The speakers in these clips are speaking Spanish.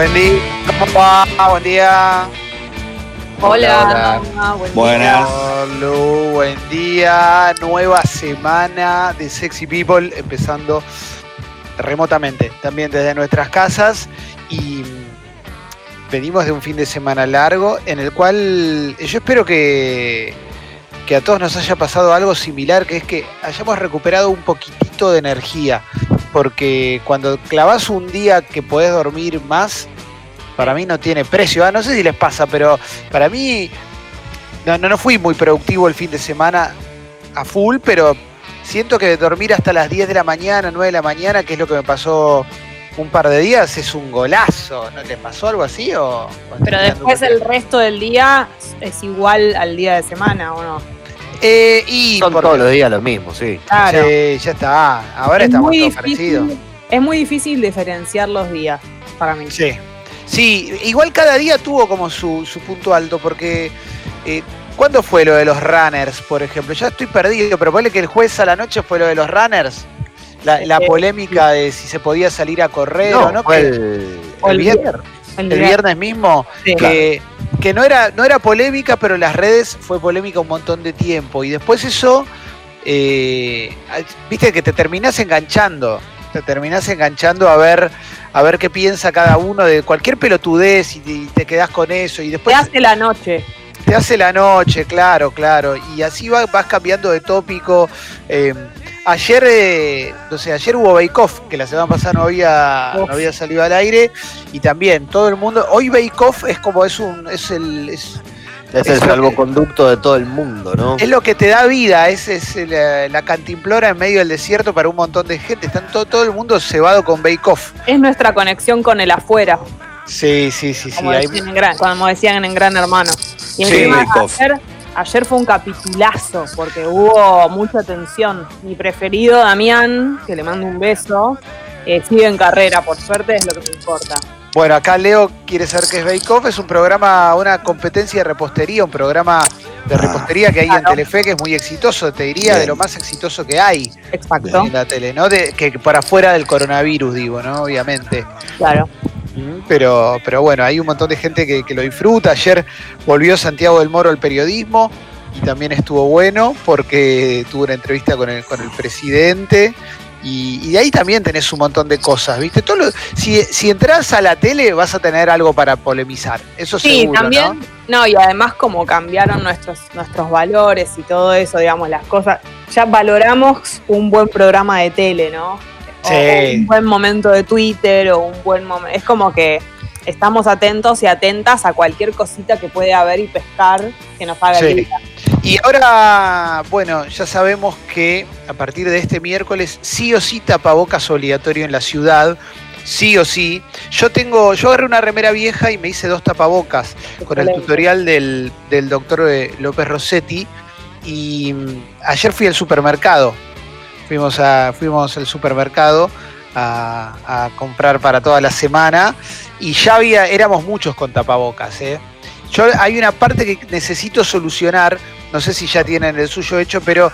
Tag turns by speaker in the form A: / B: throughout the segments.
A: Buen día, ¿cómo va? Buen día.
B: Hola, buen
C: Buenas.
A: Hola, buen día. Nueva semana de Sexy People empezando remotamente, también desde nuestras casas y venimos de un fin de semana largo en el cual yo espero que, que a todos nos haya pasado algo similar, que es que hayamos recuperado un poquitito de energía, porque cuando clavas un día que podés dormir más, para mí no tiene precio. Ah, no sé si les pasa, pero para mí no, no, no fui muy productivo el fin de semana a full, pero siento que dormir hasta las 10 de la mañana, 9 de la mañana, que es lo que me pasó un par de días, es un golazo. ¿No les pasó algo así? O,
B: Pero después el resto del día es igual al día de semana, ¿o no?
A: Eh, y
C: Son
A: porque-
C: todos los días lo mismo, sí.
B: Claro.
A: Sí, ya está. Ahora
B: es,
A: estamos
B: muy
A: todos parecidos.
B: es muy difícil diferenciar los días para mí.
A: Sí. Sí, igual cada día tuvo como su, su punto alto, porque eh, ¿cuándo fue lo de los runners, por ejemplo? Ya estoy perdido, pero ponle que el jueves a la noche fue lo de los runners. La, la
B: Eh,
A: polémica de si se podía salir a correr o no.
C: fue
A: que-
C: el,
B: O el
A: el viernes.
B: El
A: viernes mismo,
B: Sí.
A: que, que no, era, no era polémica, pero en las redes fue polémica un montón de tiempo. Y después eso, eh, viste que te terminás enganchando, te terminás enganchando a ver, a ver qué piensa cada uno de cualquier pelotudez y te, y te quedás con eso. Y
B: Te
A: después
B: hace la noche.
A: te hace la noche, claro, claro. Y así va- vas cambiando de tópico. Eh, ayer, eh, no sé, ayer hubo Bake Off, que la semana pasada no había, no había salido al aire. Y también todo el mundo. Hoy Bake Off es como es un. es el. es,
C: es el
A: Eso-
C: salvoconducto de todo el mundo, ¿no?
A: es lo que te da vida, es, es la, la cantimplora en medio del desierto para un montón de gente. Están todo, todo el mundo cebado con Bake Off.
B: Es nuestra conexión con el afuera,
A: Sí, sí, sí, sí.
B: como,
A: hay-
B: decían, en gran, como decían en Gran Hermano. Y
A: Sí,
C: Bake Off.
B: Ayer fue un capitulazo, porque hubo mucha tensión. Mi preferido, Damián, que le mando un beso, eh, sigue en carrera, por suerte es lo que me importa.
A: Bueno, acá Leo quiere saber qué es Bake Off. Es un programa, una competencia de repostería, un programa de repostería que hay en. Telefe, que es muy exitoso, te diría, de lo más exitoso que hay
B: Exacto,
A: en la tele, ¿no? De, que para fuera del coronavirus, digo, ¿no? Obviamente.
B: claro.
A: Pero, pero bueno, hay un montón de gente que, que lo disfruta. Ayer volvió Santiago del Moro al periodismo y también estuvo bueno porque tuvo una entrevista con el, con el presidente. Y, y de ahí también tenés un montón de cosas, ¿viste? Todo lo- si, si entras a la tele vas a tener algo para polemizar. Eso
B: Sí,
A: seguro,
B: también,
A: ¿no?
B: no, y además como cambiaron nuestros, nuestros valores y todo eso, digamos, las cosas, ya valoramos un buen programa de tele, ¿no? O-
A: Sí.
B: o un buen momento de Twitter o un buen momento, es como que estamos atentos y atentas a cualquier cosita que puede haber y pescar que nos haga
A: Sí. Y ahora, bueno, ya sabemos que a partir de este miércoles sí o sí tapabocas obligatorio en la ciudad. Sí o sí. Yo tengo, yo agarré una remera vieja y me hice dos tapabocas con el tutorial del, del doctor eh, López Rossetti. Y mm, ayer fui al supermercado. Fuimos, a, fuimos al supermercado a, a comprar para toda la semana. Y ya había, éramos muchos con tapabocas. ¿eh? Yo hay una parte que necesito solucionar. No sé si ya tienen el suyo hecho, pero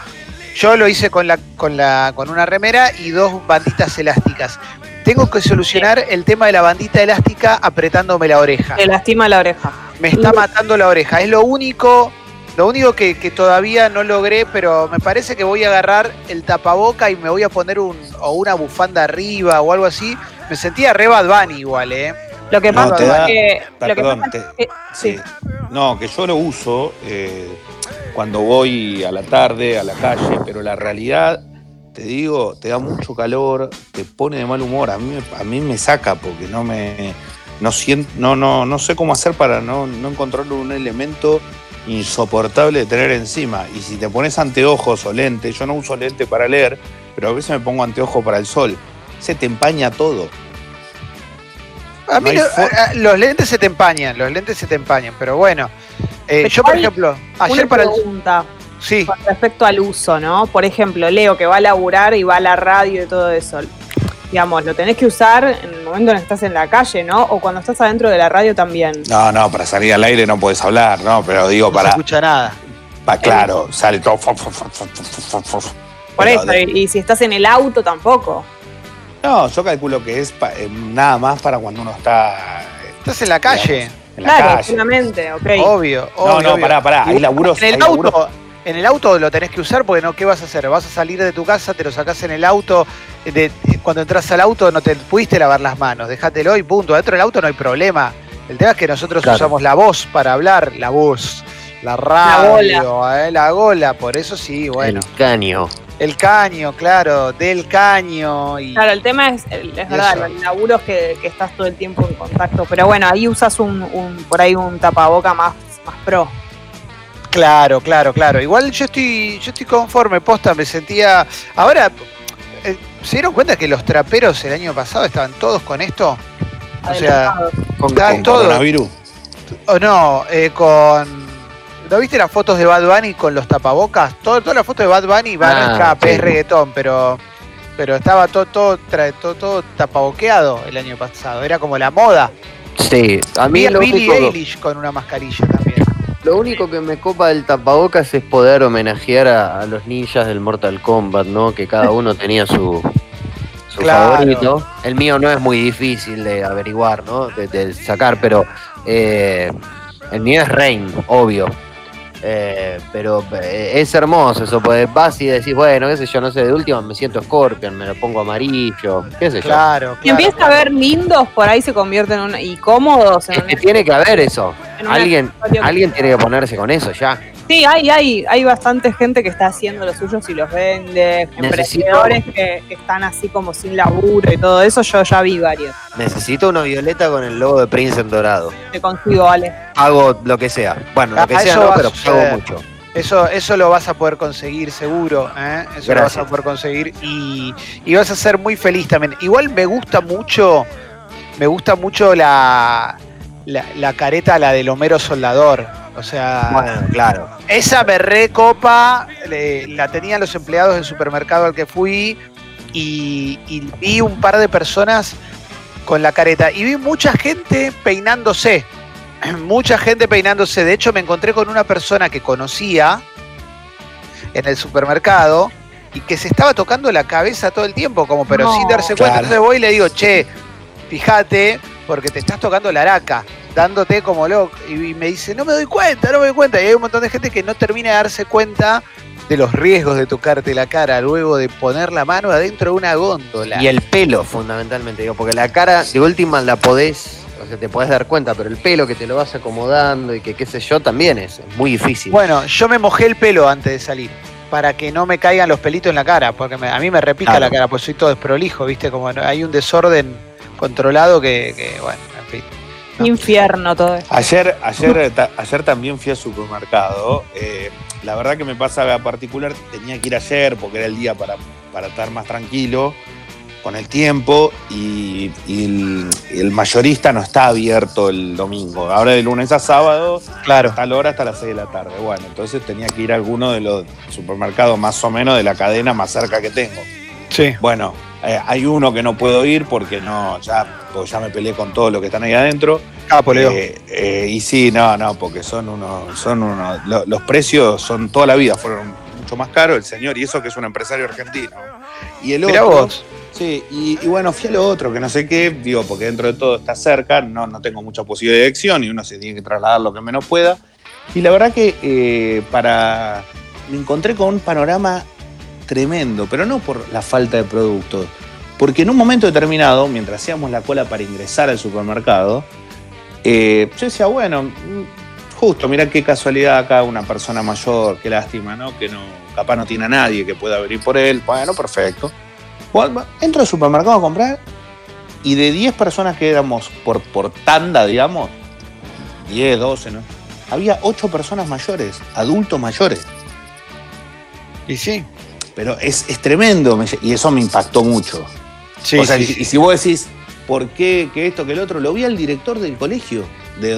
A: yo lo hice con, la, con, la, con una remera y dos banditas elásticas. Tengo que solucionar el tema de la bandita elástica apretándome la oreja
B: Te lastima la oreja.
A: me está matando la oreja. Es lo único, lo único que, que todavía no logré, pero me parece que voy a agarrar el tapaboca y me voy a poner un, o una bufanda arriba o algo así. Me sentía re Bad Bunny igual, ¿eh?
B: Lo que
D: No,
B: pasa es
D: da-
B: que, lo que
D: Perdón,
B: pasa
D: te-
B: es que- sí.
D: No, que yo lo uso eh, cuando voy a la tarde, a la calle, pero la realidad, te digo, te da mucho calor, te pone de mal humor. A mí, me- a mí me saca porque no me. No, siento, no, no, no sé cómo hacer para no, no encontrar un elemento insoportable de tener encima. Y si te pones anteojos o lentes, yo no uso lente para leer, pero a veces me pongo anteojos para el sol. Se te empaña todo.
A: A mí
D: No
A: a- a- los lentes se te empañan, los lentes se te empañan, pero bueno. Eh,
B: Pero
A: yo, por ejemplo, ayer
B: Una
A: para el.
B: pregunta
A: Sí,
B: con respecto al uso, ¿no? Por ejemplo, Leo que va a laburar y va a la radio y todo eso. Digamos, lo tenés que usar en el momento en que estás en la calle, ¿no? O cuando estás adentro de la radio también.
D: No, no, para salir al aire no puedes hablar, no, pero digo,
A: no se
D: para,
A: escucha nada.
D: pa- claro, sale todo.
B: Por
D: Pero
B: eso,
D: de-
B: y, si estás en el auto tampoco.
D: No, yo calculo que es pa- eh, nada más para cuando uno está
A: Estás en la calle.
D: En la
B: Claro,
D: calle.
B: solamente, ok.
A: Obvio,
D: No,
A: obvio,
D: no,
A: obvio.
D: pará, pará. Hay laburos.
A: En el
D: hay laburos-
A: auto, en el auto lo tenés que usar porque no, ¿qué vas a hacer? Vas a salir de tu casa, te lo sacás en el auto, de- cuando entras al auto no te pudiste lavar las manos, dejátelo y punto. Adentro del auto no hay problema. El tema es que nosotros
C: Claro.
A: usamos la voz para hablar, la voz, la radio, eh, la gola, por eso sí, bueno.
C: El caño.
A: El caño, claro, del caño y
B: Claro, el tema es, es verdad,
A: eso.
B: los laburos que, que estás todo el tiempo en contacto. Pero bueno, ahí usas un, un- por ahí un tapaboca más, más pro.
A: Claro, claro, claro. Igual yo estoy, yo estoy conforme, posta, me sentía. Ahora, eh, ¿se dieron cuenta que los traperos el año pasado estaban todos con esto? O sea.
C: Con,
A: Está
D: con
A: todo.
D: coronavirus.
A: o no, eh, con. ¿No viste las fotos de Bad Bunny con los tapabocas? Todo, todas las fotos de Bad Bunny van
C: Ah,
A: a trap,
C: sí.
A: es reggaetón, pero. Pero estaba todo, todo, tra- todo, todo tapaboqueado el año pasado. Era como la moda.
C: Sí, a mí
A: Vi a Billie Eilish con una mascarilla también.
C: Lo único que me copa del tapabocas es poder homenajear a, a los ninjas del Mortal Kombat, ¿no? Que cada uno tenía su, su
A: Claro.
C: favorito. El mío no es muy difícil de averiguar, ¿no? De, de sacar, pero eh, el mío es Rain, obvio. Eh, pero eh, es hermoso eso, pues vas y decís, bueno, qué sé yo, no sé, de última me siento Scorpion, me lo pongo amarillo, qué sé yo.
A: Claro, claro.
B: empieza a ver lindos, por ahí se convierten en una, y cómodos. En
C: Es
B: un-
C: que tiene que haber eso.
B: en un
C: Alguien, alguien tiene que ponerse con eso ya.
B: Sí, hay, hay, hay bastante gente que está haciendo lo suyo y los vende,
C: Necesito-
B: emprendedores que, que están así como sin laburo y todo eso, yo ya vi varios.
C: Necesito una violeta con el logo de Prince en dorado.
B: Te consigo, Ale.
C: Hago lo que sea. Bueno,
A: Ah,
C: lo que sea
A: eso
C: no,
A: va a
C: pero
A: suceder.
C: hago mucho.
A: Eso, eso lo vas a poder conseguir seguro, ¿eh? Eso lo vas a poder conseguir y, y vas a ser muy feliz también. Igual me gusta mucho, me gusta mucho la, la, la careta, la del Homero Soldador. O sea,
C: Bueno, claro.
A: esa me recopa, le- la tenían los empleados del supermercado al que fui y, y vi un par de personas con la careta y vi mucha gente peinándose, mucha gente peinándose. De hecho, me encontré con una persona que conocía en el supermercado y que se estaba tocando la cabeza todo el tiempo, como pero
B: No.
A: sin darse cuenta.
D: Claro.
A: Entonces voy y le digo, che, fíjate, porque te estás tocando la araca, dándote como loco. Y me dice, no me doy cuenta, no me doy cuenta. Y hay un montón de gente que no termina de darse cuenta de los riesgos de tocarte la cara luego de poner la mano adentro de una góndola.
C: Y el pelo, fundamentalmente, digo, porque la cara, de última la podés, o sea, te podés dar cuenta, pero el pelo que te lo vas acomodando y que qué sé yo, también es, muy difícil.
A: Bueno, yo me mojé el pelo antes de salir. Para que no me caigan los pelitos en la cara, porque me- a mí me repica
C: Claro.
A: la cara, pues soy todo desprolijo, ¿viste? Como hay un desorden controlado que, que, bueno, en fin. No.
B: Infierno todo esto.
D: Ayer, ayer, ta- ayer también fui al supermercado. eh, la verdad que me pasa particular, tenía que ir ayer porque era el día para, para estar más tranquilo con el tiempo y, y el, el mayorista no está abierto el domingo. Ahora de lunes a sábado,
A: Claro.
D: tal hora hasta las 6 de la tarde. Bueno, entonces tenía que ir a alguno de los supermercados más o menos de la cadena más cerca que tengo.
A: Sí.
D: Bueno, eh, hay uno que no puedo ir porque no, ya, porque ya me peleé con todos los que están ahí adentro.
A: Capo, Leo.
D: Eh, eh, y sí, no, no, porque son unos, son unos, lo- los precios son toda la vida, fueron mucho más caros el señor, y eso que es un empresario argentino. Y el
A: Mirá
D: otro.
A: vos.
D: Sí, y, y bueno, fui a lo otro, que no sé qué, digo, porque dentro de todo está cerca, no, no tengo mucha posibilidad de elección y uno se tiene que trasladar lo que menos pueda. Y la verdad que eh, para. Me encontré con un panorama tremendo, pero no por la falta de productos. Porque en un momento determinado, mientras hacíamos la cola para ingresar al supermercado, eh, yo decía, bueno, mm, justo, mira qué casualidad acá una persona mayor, qué lástima, ¿no? Que no, capaz no tiene a nadie que pueda venir por él. Bueno, perfecto. Entro al supermercado a comprar y de 10 personas que éramos por, por tanda, digamos, 10, 12, ¿no? Había 8 personas mayores, adultos mayores.
A: Y sí.
D: Pero es, es tremendo me- y eso me impactó mucho.
A: Sí,
D: o sea,
A: sí,
D: y, si vos decís, ¿por qué que esto, que el otro? Lo vi al director del colegio, de,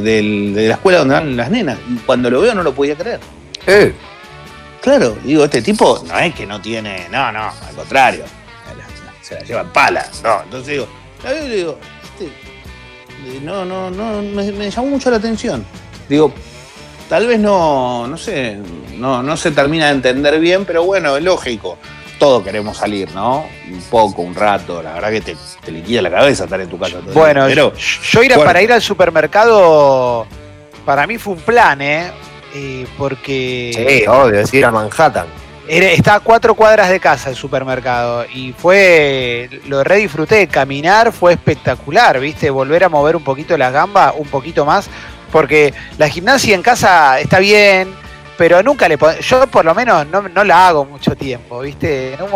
D: de- la escuela donde van las nenas. Y cuando lo veo no lo podía creer.
C: Eh,
D: Claro, digo, este tipo no es que no tiene, no, no, al contrario, se la lleva en palas, no, entonces digo, la veo y le digo, este, no, no, no, me, me llamó mucho la atención. Digo, tal vez no, no sé, no, no se termina de entender bien, pero bueno, es lógico. todos queremos salir, ¿no? Un poco, un rato, la verdad que te, te liquida la cabeza estar en tu casa. todo el
A: Bueno,
D: pero
A: yo ir a-
D: bueno.
A: para ir al supermercado, para mí fue un plan, ¿eh? Eh, porque
C: Sí, obvio, es ir a Manhattan.
A: era- está a cuatro cuadras de casa el supermercado y fue, lo re disfruté, caminar fue espectacular, ¿viste? Volver a mover un poquito la gamba, un poquito más, porque la gimnasia en casa está bien, pero nunca le yo por lo menos no, no la hago mucho tiempo, ¿viste? En un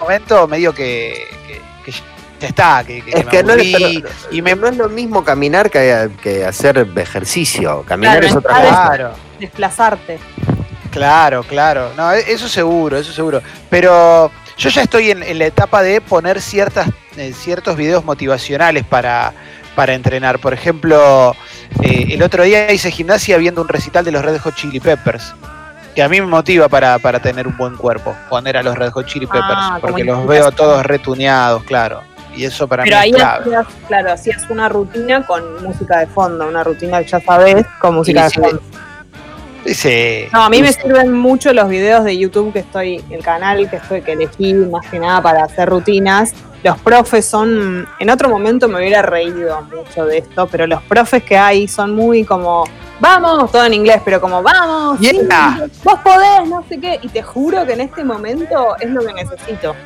A: momento medio que, que- que ya está, que, que
C: Es
A: me
C: que no, es- pero-
A: y me
C: no es lo mismo caminar que, que hacer ejercicio. Caminar
B: Claro,
C: es otra cosa.
A: Claro,
B: Desplazarte.
A: claro, claro. No, e- eso seguro, eso seguro. Pero yo ya estoy en, en la etapa de poner ciertas, eh, ciertos videos motivacionales para, para entrenar. Por ejemplo, eh, el otro día hice gimnasia viendo un recital de los Red Hot Chili Peppers. Que a mí me motiva para, para tener un buen cuerpo, poner a los Red Hot Chili Peppers,
B: Ah,
A: porque los veo todos retuneados, claro. Y eso para
B: Pero
A: mí
B: ahí
A: es clave.
B: hacías, claro, hacías una rutina con música de fondo, una rutina que ya sabes con música de
C: sí.
B: fondo.
A: Sí.
B: No, a mí me sirven mucho los videos de YouTube que estoy, el canal que estoy, que elegí más que nada para hacer rutinas. Los profes son, en otro momento me hubiera reído mucho de esto, pero los profes que hay son muy como, vamos, todo en inglés, pero como, vamos, sí,
A: Yeah.
B: vos podés, no sé qué, y te juro que en este momento es lo que necesito.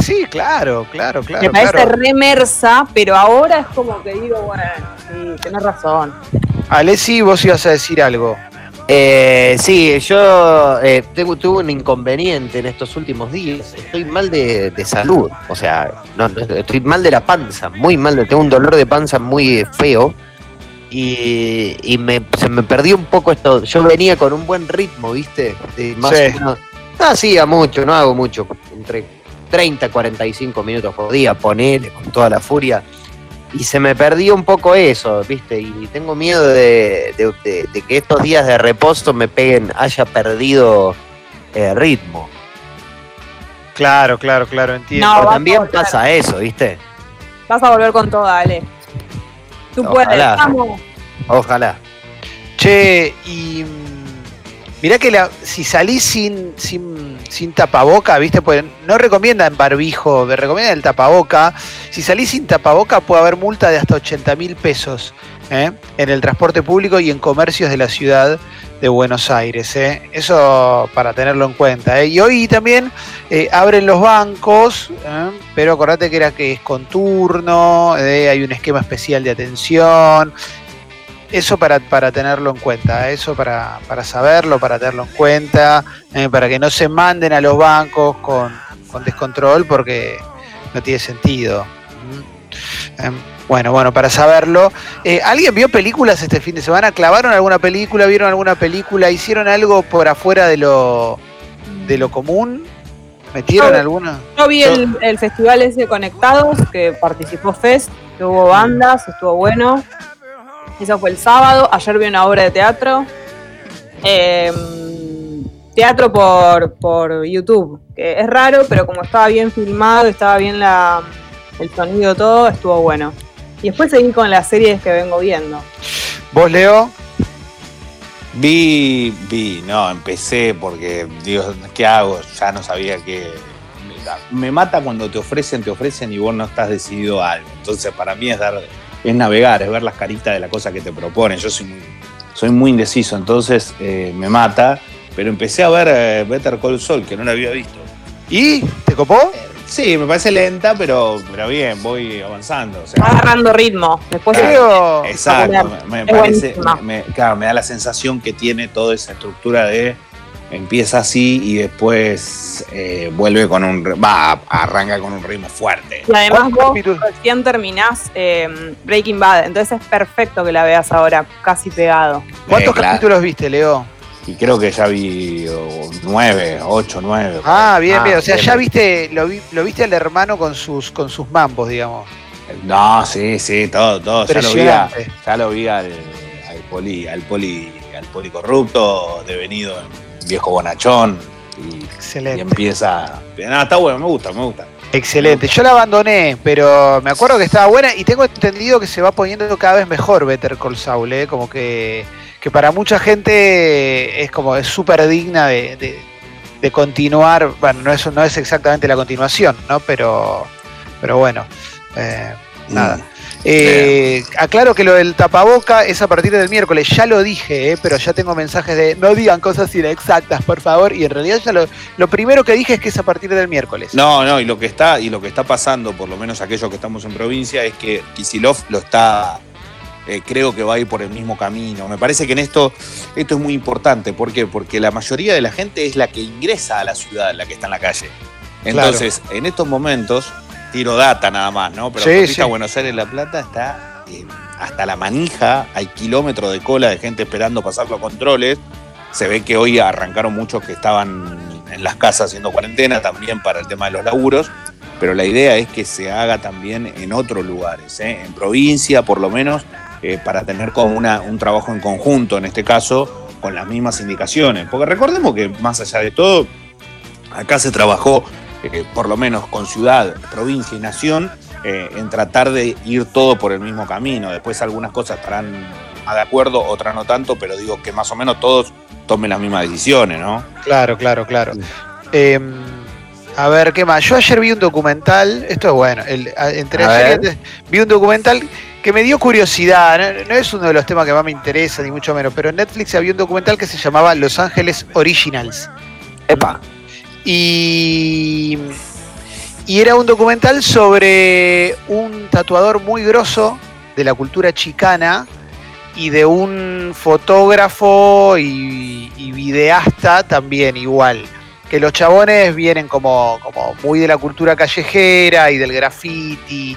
A: Sí, claro, claro, claro.
B: me parece
A: claro.
B: remersa, pero ahora es como que digo, bueno, sí, tenés razón.
A: Alessi, vos ibas a decir algo.
C: Eh, sí, yo eh, tengo, tuve un inconveniente en estos últimos días. Estoy mal de, de salud. O sea, no, no, estoy mal de la panza, muy mal. de- Tengo un dolor de panza muy feo. Y, y me, se me perdió un poco esto. Yo venía con un buen ritmo, ¿viste? De más
A: Sí.
C: o menos. No hacía mucho, no hago mucho. Entre 30 y 45 minutos por día, ponele con toda la furia. Y se me perdió un poco eso, ¿viste? Y tengo miedo de, de- de- de que estos días de reposo me peguen, haya perdido eh, ritmo.
A: Claro, claro, claro, entiendo.
B: No,
C: Pero también
B: volver.
C: pasa eso, ¿viste?
B: Vas a volver con todo, Ale. Tú
C: Ojalá.
B: puedes, vamos.
C: Ojalá.
A: Che, y mm, mirá que la- si salís sin, sin, sin tapaboca, ¿viste? Pues no recomiendan barbijo, recomiendan el tapaboca. Si salís sin tapaboca puede haber multa de hasta 80 mil pesos ¿eh? en el transporte público y en comercios de la ciudad de Buenos Aires. ¿eh? Eso para tenerlo en cuenta. ¿eh? Y hoy también abren los bancos, pero acordate que era que es con turno, hay un esquema especial de atención. Eso para, para tenerlo en cuenta, ¿eh? eso para, para saberlo, para tenerlo en cuenta, ¿eh? para que no se manden a los bancos con, con descontrol porque no tiene sentido. ¿Mm? Em, Bueno, bueno, para saberlo. Eh, ¿Alguien vio películas este fin de semana? ¿Clavaron alguna película? ¿Vieron alguna película? ¿Hicieron algo por afuera de lo, de lo común? ¿Metieron alguna?
B: Yo vi el, el festival ese Conectados, que participó Fest, que hubo bandas, estuvo bueno. Eso fue el sábado. Ayer vi una obra de teatro. Em, teatro por, por YouTube, que es raro, pero como estaba bien filmado, estaba bien el sonido, todo, estuvo bueno. Y después seguí con las series que vengo viendo.
A: ¿Vos, Leo?
D: Vi, vi, no, empecé porque, digo, ¿qué hago? Ya no sabía qué. Me mata cuando te ofrecen, te ofrecen y vos no estás decidido a algo. Entonces, para mí es dar, es navegar, es ver las caritas de la cosa que te proponen. Yo soy muy, soy muy indeciso, entonces eh, me mata. Pero empecé a ver eh, Better Call Saul, que no la había visto.
A: ¿Y? ¿Te copó?
D: Sí, me parece lenta, pero, pero bien, voy avanzando. o sea,
B: Va agarrando ritmo. Después
A: Creo.
D: Exacto, me, parece, me, claro, me da la sensación que tiene toda esa estructura de empieza así y después eh, vuelve con un, va, arranca con un ritmo fuerte.
B: Y además
A: ¿Cuántos
B: vos recién terminás eh, Breaking Bad, entonces es perfecto que la veas ahora, casi pegado.
A: ¿Cuántos
D: Eh, claro.
A: capítulos viste, Leo?
D: Y creo que ya vi oh, nueve, ocho, nueve.
A: Ah, bien,
C: Ah,
A: bien. O sea,
C: bien,
A: ya viste, lo, vi- lo viste al hermano con sus, con sus mambos, digamos.
D: No, sí, sí, todo, todo. Ya lo vi, a- ya lo vi al, al poli, al poli, al poli corrupto, devenido en viejo bonachón. Y, y
A: Excelente.
D: empieza. No, está bueno, me gusta, me gusta.
A: Excelente. Yo la abandoné, pero me acuerdo que estaba buena y tengo entendido que se va poniendo cada vez mejor Better Call Saul, ¿eh? Como que, que para mucha gente es como es súper digna de, de- de continuar, bueno, no es, no es exactamente la continuación, ¿no? Pero, pero bueno, eh, nada. Eh, aclaro que lo del tapaboca es a partir del miércoles, ya lo dije, eh, pero ya tengo mensajes de no digan cosas inexactas, por favor, y en realidad ya lo, lo primero que dije es que es a partir del miércoles.
D: No, no, y lo que está, y lo que está pasando, por lo menos aquellos que estamos en provincia, es que Kisilov lo está. eh, creo que va a ir por el mismo camino. Me parece que en esto, esto es muy importante. ¿Por qué? Porque la mayoría de la gente es la que ingresa a la ciudad, la que está en la calle. Entonces, en estos momentos, tiro data nada más, ¿no? Pero
A: Sí, sí.
D: Buenos Aires La Plata está eh, hasta la manija, hay kilómetros de cola de gente esperando pasar los controles. Se ve que hoy arrancaron muchos que estaban en las casas haciendo cuarentena también para el tema de los laburos, pero la idea es que se haga también en otros lugares, ¿eh? en provincia por lo menos, eh, para tener como una, un trabajo en conjunto, en este caso, con las mismas indicaciones. Porque recordemos que más allá de todo, acá se trabajó, eh, por lo menos con ciudad, provincia y nación, eh, en tratar de ir todo por el mismo camino. Después algunas cosas estarán de acuerdo, otras no tanto, pero digo que más o menos todos tomen las mismas decisiones, ¿no?
A: Claro, claro, claro. Eh, a ver, ¿qué más? Yo ayer vi un documental, esto es bueno, el, entre
C: A
A: ayer y
C: ver.
A: antes, vi un documental que me dio curiosidad, no, no es uno de los temas que más me interesa, ni mucho menos, pero en Netflix había un documental que se llamaba Los Ángeles Originals.
C: Epa.
A: Y, y era un documental sobre un tatuador muy grosso de la cultura chicana y de un fotógrafo y, videasta también igual. Que los chabones vienen como, como muy de la cultura callejera y del graffiti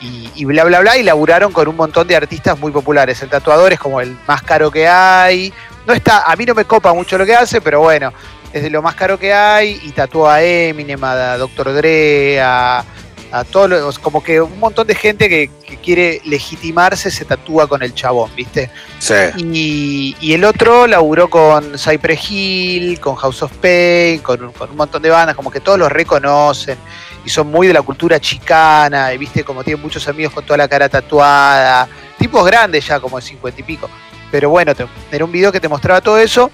A: y, y bla bla bla y laburaron con un montón de artistas muy populares. El tatuador es como el más caro que hay. No está, a mí no me copa mucho lo que hace, pero bueno, es de lo más caro que hay y tatúa a Eminem, a Dr. Dre, a, a todos los, como que un montón de gente que, que quiere legitimarse se tatúa con el chabón, ¿viste?
D: Sí.
A: Y, y el otro laburó con Cypress Hill, con House of Pain, con, un- con un montón de bandas, como que todos los reconocen y son muy de la cultura chicana, y viste como tienen muchos amigos con toda la cara tatuada, tipos grandes ya, como de cincuenta y pico. Pero bueno, te- era un video que te mostraba todo eso.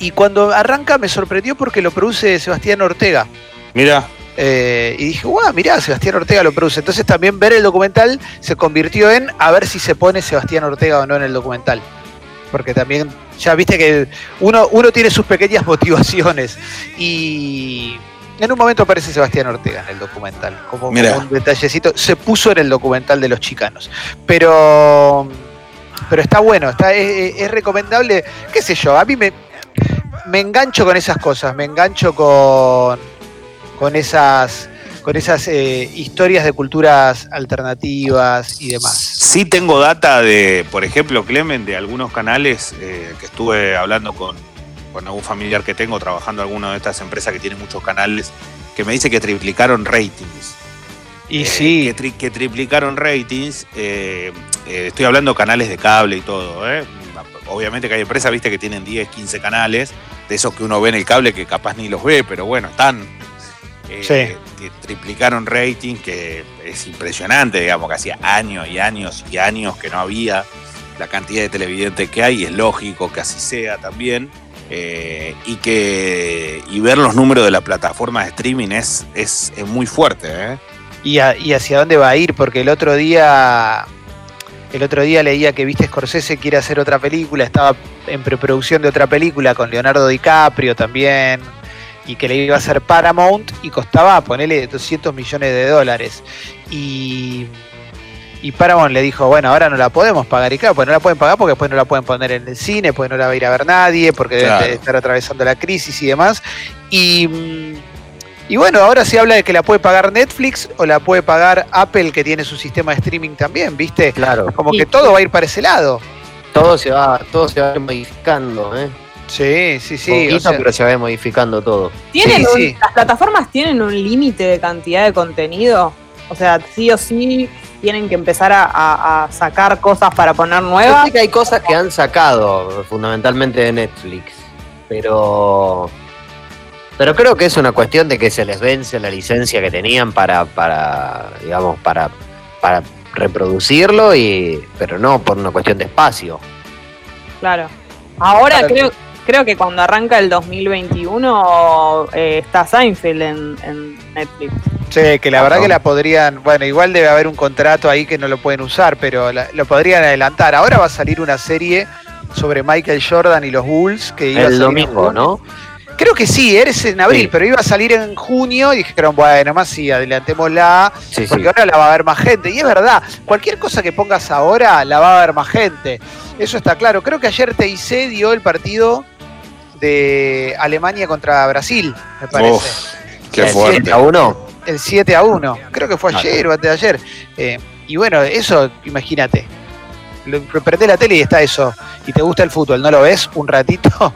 A: Y cuando arranca me sorprendió porque lo produce Sebastián Ortega.
D: Mira,
A: Eh, y dije, guau, mirá, Sebastián Ortega lo produce. Entonces también ver el documental se convirtió en a ver si se pone Sebastián Ortega o no en el documental. Porque también, ya viste que uno, uno tiene sus pequeñas motivaciones. Y en un momento aparece Sebastián Ortega en el documental. Como,
D: Mirá.
A: un detallecito. Se puso en el documental de los chicanos. Pero, pero está bueno, está, es, es recomendable. ¿Qué sé yo? A mí me, me engancho con esas cosas. Me engancho con con esas con esas eh, historias de culturas alternativas y demás.
D: Sí tengo data de, por ejemplo, Clemen, de algunos canales eh, que estuve hablando con, con algún familiar que tengo trabajando en alguna de estas empresas que tienen muchos canales, que me dice que triplicaron ratings.
A: Y
D: Eh,
A: sí,
D: Que, tri- que triplicaron ratings. estoy hablando de canales de cable y todo. ¿eh? Obviamente que hay empresas, viste, que tienen 10, 15 canales, de esos que uno ve en el cable que capaz ni los ve, pero bueno, están. eh,
A: Sí.
D: triplicaron ratings, que es impresionante, digamos, que hacía años y años y años que no había la cantidad de televidentes que hay, y es lógico que así sea también. eh, y que y ver los números de la plataforma de streaming es, es, es muy fuerte, ¿eh?
A: y, a- y hacia dónde va a ir, porque el otro día el otro día leía que viste Scorsese quiere hacer otra película, estaba en preproducción de otra película con Leonardo DiCaprio también, y que le iba a hacer Paramount y costaba ponerle 200 millones de dólares. Y, y Paramount le dijo, bueno, ahora no la podemos pagar. Y claro, pues no la pueden pagar porque después no la pueden poner en el cine, pues no la va a ir a ver nadie, porque deben
D: Claro.
A: de estar atravesando la crisis y demás. Y, y bueno, ahora se habla de que la puede pagar Netflix o la puede pagar Apple, que tiene su sistema de streaming también, ¿viste?
C: Claro.
A: Como
B: Sí.
A: que todo va a ir para ese lado.
C: Todo se va, todo se va a ir modificando, ¿eh?
A: Sí, sí, sí.
C: Poquito,
A: o sea,
C: pero se va a ir modificando todo.
B: ¿Tienen
A: Sí,
B: un-
A: sí.
B: ¿Las plataformas tienen un límite de cantidad de contenido? O sea, sí o sí tienen que empezar a, a- a sacar cosas para poner
C: Yo
B: nuevas.
C: sé que hay cosas que han sacado, fundamentalmente de Netflix, pero. Pero creo que es una cuestión de que se les vence la licencia que tenían para, para digamos, para, para reproducirlo, y, pero no por una cuestión de espacio.
B: Claro. Ahora
A: Claro.
B: creo, creo que cuando arranca el 2021 eh, está Seinfeld en, en Netflix.
A: Sí, que la verdad que la podrían, bueno, igual debe haber un contrato ahí que no lo pueden usar, pero la- lo podrían adelantar. Ahora va a salir una serie sobre Michael Jordan y los Bulls que iba a
C: El
A: salir en
C: domingo. ¿no?
A: Creo que sí, eres en abril,
C: Sí.
A: pero iba a salir en junio y dijeron, bueno, más sí, adelantémosla,
C: Sí, sí.
A: porque ahora la va a ver más gente. Y es verdad, cualquier cosa que pongas ahora la va a ver más gente. Eso está claro. Creo que ayer TIC dio el partido de Alemania contra Brasil, me parece.
D: Uf, qué
C: El
D: fuerte.
C: 7 a 1.
A: El 7 a 1. Creo que fue
D: Ah.
A: ayer o antes de ayer. Eh, y bueno, eso, imagínate. Prendés la tele y está eso. Y te gusta el fútbol, ¿no lo ves? Un ratito.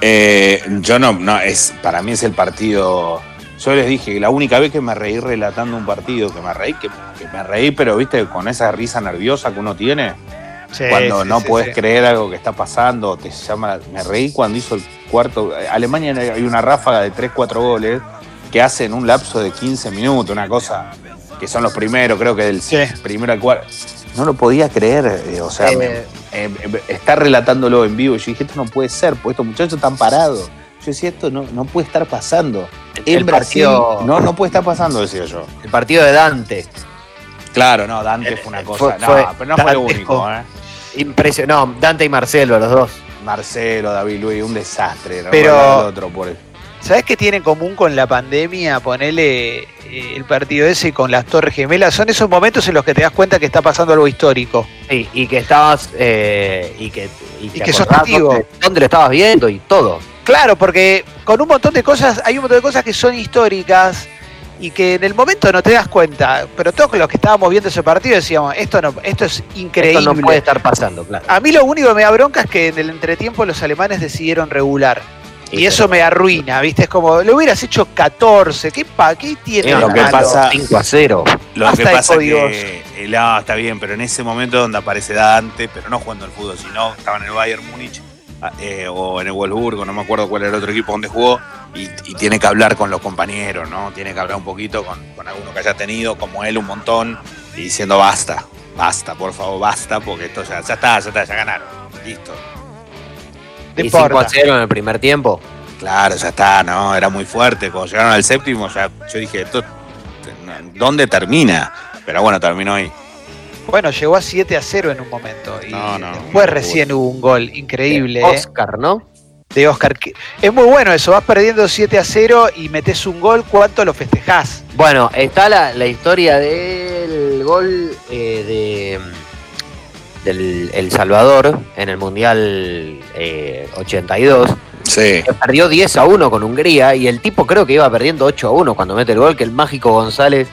D: Eh, yo no, no, es, para mí es el partido. Yo les dije que la única vez que me reí relatando un partido, que me reí, que, que me reí, pero viste, con esa risa nerviosa que uno tiene, cuando no puedes creer algo que está pasando, te llama. Me reí cuando hizo el cuarto. Alemania hay una ráfaga de 3-4 goles que hace en un lapso de 15 minutos, una cosa que son los primeros, creo que del primero al cuarto. No lo podía creer, eh, o sea,
C: Eh,
D: me- eh, eh, está relatándolo en vivo. Yo dije, esto no puede ser, porque estos muchachos están parados. Yo decía, esto no, no puede estar pasando. En
C: El
D: Brasil,
C: partido-
D: no, no puede estar pasando, decía yo.
C: El partido de Dante.
D: Claro, no, Dante fue una cosa.
C: fue-
D: no,
C: fue
D: pero no fue lo
A: Dante
D: único, ¿eh?
C: Impresionante. No, Dante y Marcelo, los dos.
D: Marcelo, David Luis, un desastre.
A: Pero-
D: el otro por
A: ¿Sabes qué tiene en común con la pandemia? Ponerle el partido ese con las Torres Gemelas. Son esos momentos en los que te das cuenta que está pasando algo histórico.
C: Sí, y que estabas. eh, y que, y te
A: que sos
C: acordás
A: testigo.
C: Dónde, dónde lo estabas viendo y todo.
A: Claro, porque con un montón de cosas, hay un montón de cosas que son históricas y que en el momento no te das cuenta. Pero todos los que estábamos viendo ese partido decíamos, esto no, esto es increíble.
C: Esto no puede estar pasando, claro.
A: A mí lo único que me da bronca es que en el entretiempo los alemanes decidieron regular. Y eso me arruina, ¿viste? Es como, lo hubieras hecho 14. ¿Qué, pa, qué tiene
C: Es
D: lo que
A: malo?
D: pasa-
C: 5 a 0.
D: Lo que pasa es que eh, no, está bien, pero en ese momento donde aparece Dante, pero no jugando al fútbol, sino estaba en el Bayern Múnich ah, eh, o en el Wolfsburgo, no me acuerdo cuál era el otro equipo donde jugó, y, y tiene que hablar con los compañeros, ¿no? Tiene que hablar un poquito con, con alguno que haya tenido, como él, un montón, y diciendo basta, basta, por favor, basta, porque esto ya, ya está, ya está, ya ganaron. Listo.
C: Y 5 a
A: importa.
C: 0 en el primer tiempo.
D: Claro, ya está, ¿no? Era muy fuerte. Cuando llegaron al séptimo, ya yo dije, esto, ¿dónde termina? Pero bueno, terminó ahí.
A: Bueno, llegó a 7 a 0 en un momento. Y
D: No, no,
A: después
D: no,
A: recién hubo un gol increíble. ¿eh?
C: Oscar, ¿no?
A: de Oscar. Es muy bueno eso, vas perdiendo 7 a 0 y metes un gol, ¿cuánto lo festejás?
C: Bueno, está la, la historia del gol eh, de del El Salvador en el Mundial eh, 82.
D: Sí.
C: que Perdió 10 a 1 con Hungría y el tipo creo que iba perdiendo 8 a 1 cuando mete el gol, que el mágico González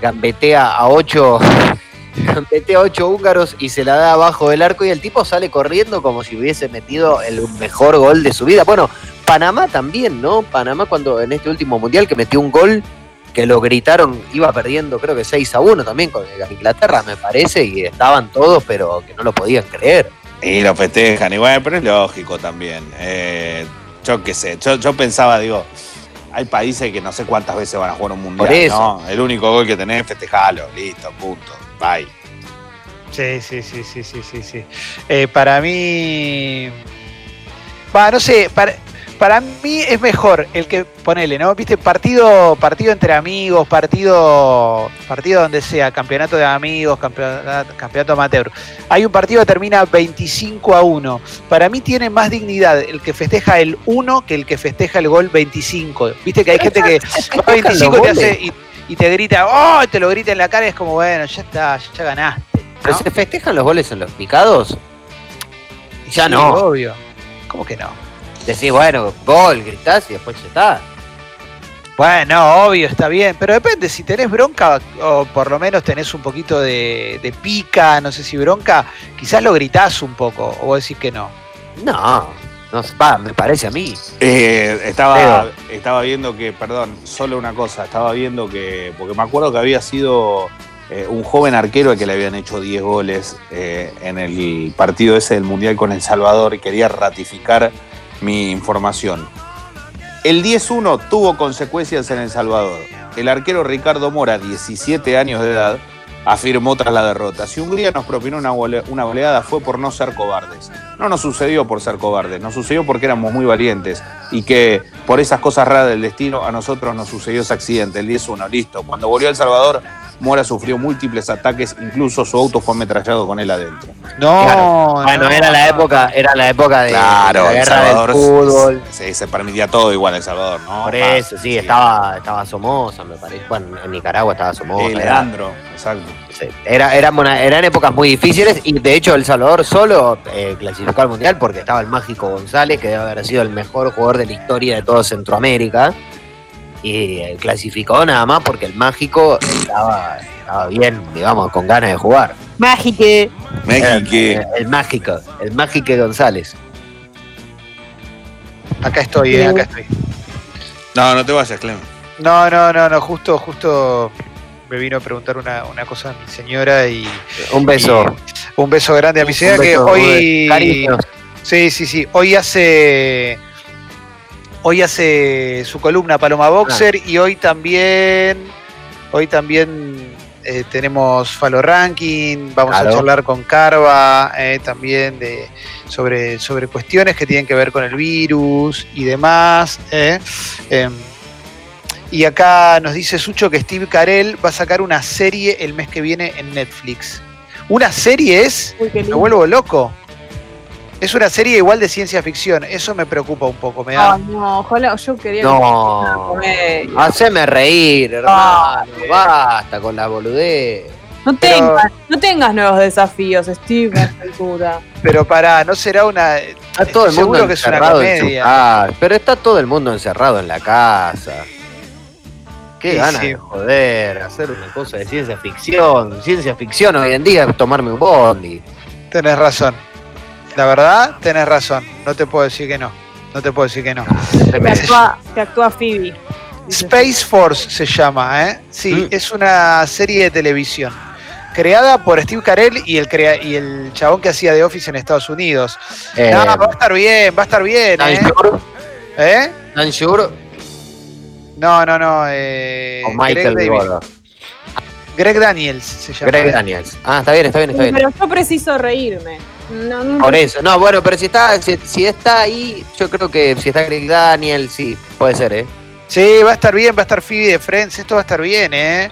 C: gambetea a 8 gambetea a 8 húngaros y se la da abajo del arco y el tipo sale corriendo como si hubiese metido el mejor gol de su vida. Bueno, Panamá también, ¿no? Panamá cuando en este último mundial que metió un gol que lo gritaron, iba perdiendo creo que 6 a 1 también con Inglaterra, me parece, y estaban todos, pero que no lo podían creer.
D: Y lo festejan, igual, pero es lógico también. Eh, yo qué sé, yo, yo pensaba, digo, hay países que no sé cuántas veces van a jugar un mundial,
C: Por eso.
D: ¿no? El único gol que tenés, festejalo, listo, punto, bye.
A: Sí, sí, sí, sí, sí, sí, sí. Eh, para mí. Va, no sé, para, para mí es mejor el que ponele, ¿no? Viste, partido, partido entre amigos, partido, partido donde sea, campeonato de amigos, campeonato, campeonato amateur. Hay un partido que termina 25 a 1. Para mí tiene más dignidad el que festeja el 1 que el que festeja el gol 25. Viste que hay gente que va 25 y te, hace, y, y te grita, ¡oh! y te lo grita en la cara y es como, bueno, ya está, ya ganaste.
C: ¿Pero
A: ¿no?
C: se festejan los goles en los picados? Ya
A: Sí,
C: no.
A: Obvio. ¿Cómo que no?
C: Decís, bueno, gol, gritás y después ya está.
A: Bueno, obvio, está bien, pero depende, si tenés bronca o por lo menos tenés un poquito de, de pica, no sé si bronca, quizás lo gritás un poco, o vos decís que no.
C: No, no va, me parece a mí.
D: Eh, estaba, estaba viendo que, perdón, solo una cosa, estaba viendo que, porque me acuerdo que había sido eh, un joven arquero al que le habían hecho 10 goles eh, en el partido ese del Mundial con El Salvador y quería ratificar mi información. El 10-1 tuvo consecuencias en El Salvador. El arquero Ricardo Mora, 17 años de edad, afirmó tras la derrota. Si Hungría nos propinó una, gole- una goleada fue por no ser cobardes. No nos sucedió por ser cobardes, nos sucedió porque éramos muy valientes y que por esas cosas raras del destino a nosotros nos sucedió ese accidente, el 10-1, listo. Cuando volvió a El Salvador, Mora sufrió múltiples ataques, incluso su auto fue ametrallado con él adentro.
A: No,
C: Claro. Bueno,
A: no,
C: era la época, era la época de
D: Claro,
C: la
D: El
C: guerra
D: Salvador
C: del fútbol.
D: se, se permitía todo igual en El Salvador, ¿no?
C: Por
D: Ah,
C: eso, sí, estaba, estaba Somoza, me parece. Bueno, en Nicaragua estaba Somoza.
D: Leandro, exacto.
C: Sí. Era, eran, una- eran épocas muy difíciles y de hecho El Salvador solo eh, clasificó al Mundial porque estaba el Mágico González, que debe haber sido el mejor jugador de la historia de todo Centroamérica. Y eh, clasificó nada más porque el Mágico estaba, estaba bien, digamos, con ganas de jugar.
B: Mágico.
C: Era
D: México.
C: el, el Mágico, el Mágico González.
A: Acá estoy, eh, acá estoy.
D: No, no te vayas, Clem.
A: No, no, no, no, justo, justo me vino a preguntar una, una cosa a mi señora y
C: Un beso.
A: un beso grande a mi señora que hoy. Sí, sí, sí. Hoy hace. Hoy hace su columna Paloma Boxer y hoy también. Hoy también eh, tenemos Falo Ranking. Vamos
C: Claro.
A: a charlar con Carva eh, también de, sobre, sobre cuestiones que tienen que ver con el virus y demás. eh. Y acá nos dice Sucho que Steve Carell va a sacar una serie el mes que viene en Netflix. ¿Una serie es?
B: Uy,
A: Me vuelvo loco. Es una serie igual de ciencia ficción. Eso me preocupa un poco. Me da.
B: Ay, no, ojalá, yo quería que
C: No.
B: una comedia.
C: Haceme reír, hermano. Basta con la boludez.
B: No
A: Pero-
B: tengas, no tengas nuevos desafíos, Steve, a esta altura.
A: Pero pará, no será una.
C: Está todo el
A: Seguro
C: mundo
A: que es una
C: encerrado en su
A: comedia.
C: casa. Pero está todo el mundo encerrado en la casa. Qué
A: Sí,
C: ganas
A: sí.
C: de joder, hacer una cosa de ciencia ficción. Ciencia ficción hoy en día es tomarme un bondi.
A: Tenés razón. La verdad, tenés razón. No te puedo decir que no. No te puedo decir que no.
B: Que actúa, que actúa Phoebe.
A: Space Force se llama, ¿eh? Sí,
C: Mm.
A: es una serie de televisión. Creada por Steve Carell y el, crea- y el chabón que hacía The Office en Estados Unidos.
C: Eh,
A: no, va a estar bien, va a estar bien, ¿eh? ¿Eh?
C: Dan Shure
A: No, no, no. eh,
C: o Michael
A: Greg.
C: Gordo.
A: Greg Daniels se llama.
C: Greg
A: ¿eh?
C: Daniels. Ah, está bien, está bien, está bien.
B: Pero yo preciso reírme. No, no,
C: Por eso, no, bueno, pero si está, si, si está ahí, yo creo que si está Greg Daniels, sí, puede ser, ¿eh?
A: Sí, va a estar bien, va a estar Phoebe de Friends, esto va a estar bien, ¿eh?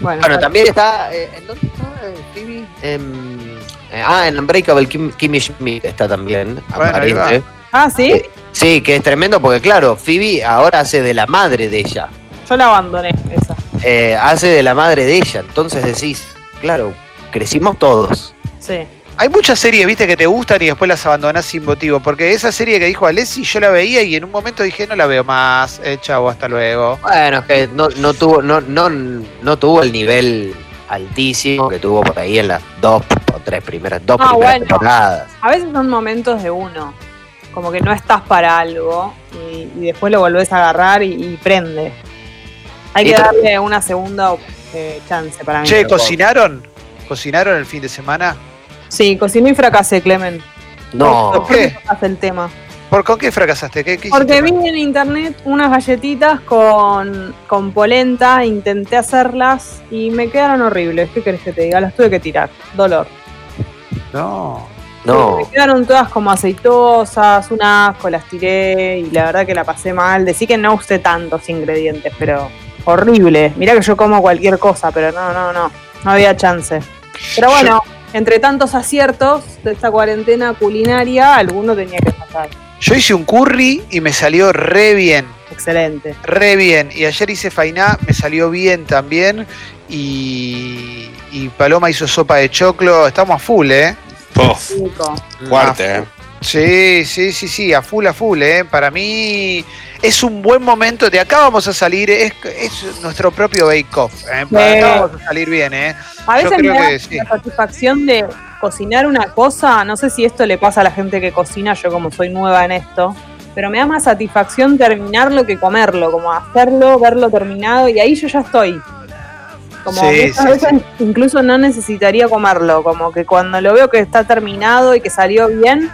B: Bueno,
C: Bueno, también está. eh, ¿En dónde está eh, Phoebe? En, eh, ah, en Unbreakable Kim, Kimmy Schmidt está también.
A: Bueno.
B: Ah, sí,
C: Sí, que es tremendo porque, claro, Phoebe ahora hace de la madre de ella.
B: yo la abandoné, esa.
C: Eh, hace de la madre de ella. Entonces decís, claro, crecimos todos.
B: Sí.
A: Hay muchas series, viste, que te gustan y después las abandonás sin motivo. Porque esa serie que dijo Alessi, yo la veía y en un momento dije, no la veo más. Eh, chavo, hasta luego.
C: Bueno, es que no, no tuvo, no, no, no tuvo el nivel altísimo que tuvo por ahí en las dos o tres primeras, dos
B: Ah,
C: primeras
B: bueno.
C: temporadas.
B: A veces son momentos de uno. Como que no estás para algo y, y después lo volvés a agarrar y, y prende. Hay
C: Y
B: que darle una segunda eh, chance para mí.
A: Che, ¿cocinaron? ¿Cocinaron el fin de semana?
B: Sí, cociné y fracasé, Clemen.
C: No,
A: ¿Por qué?
B: el tema?
A: ¿Por con qué fracasaste? ¿Qué, qué
B: Porque vi en internet unas galletitas con, con polenta, intenté hacerlas y me quedaron horribles. ¿Qué querés que te diga? Las tuve que tirar. Dolor.
A: No.
C: No.
B: Me quedaron todas como aceitosas, un asco, las tiré y la verdad que la pasé mal. Decí que no usé tantos ingredientes, pero horrible. Mirá que yo como cualquier cosa, pero no, no, no. No había chance. Pero bueno, entre tantos aciertos de esta cuarentena culinaria, alguno tenía que pasar.
A: Yo hice un curry y me salió re bien.
B: Excelente.
A: Re bien. Y ayer hice fainá, me salió bien también. Y, y Paloma hizo sopa de choclo. Estamos a full, ¿eh?
D: Fuerte, ¿eh?
A: Sí, sí, sí, sí, a full, a full, ¿eh? Para mí es un buen momento. De acá vamos a salir, es, es nuestro propio bake-off. ¿eh? Para
B: Sí.
A: acá vamos a salir bien, ¿eh?
B: A
A: Yo
B: veces
A: creo
B: me da
A: que sí.
B: la satisfacción de cocinar una cosa, no sé si esto le pasa a la gente que cocina, yo como soy nueva en esto, pero me da más satisfacción terminarlo que comerlo, como hacerlo, verlo terminado y ahí yo ya estoy. Como
A: Sí,
B: muchas
A: sí,
B: veces incluso no necesitaría comerlo, como que cuando lo veo que está terminado y que salió bien,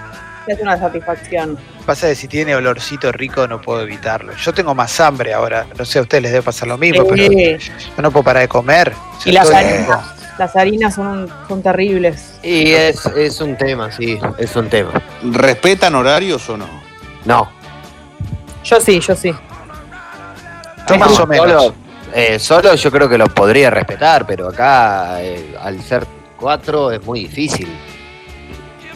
B: es una satisfacción.
A: Pasa que si tiene olorcito rico no puedo evitarlo. Yo tengo más hambre ahora. No sé, a ustedes les debe pasar lo mismo, pero yo no puedo parar de comer.
B: Y las harinas, las harinas son, son terribles.
C: Y es, es un tema, sí, es un tema.
D: ¿Respetan horarios o no?
C: No.
B: Yo sí, yo sí.
A: Yo más o menos.
C: Solo, eh, solo yo creo que lo podría respetar, pero acá, eh, al ser cuatro, es muy difícil.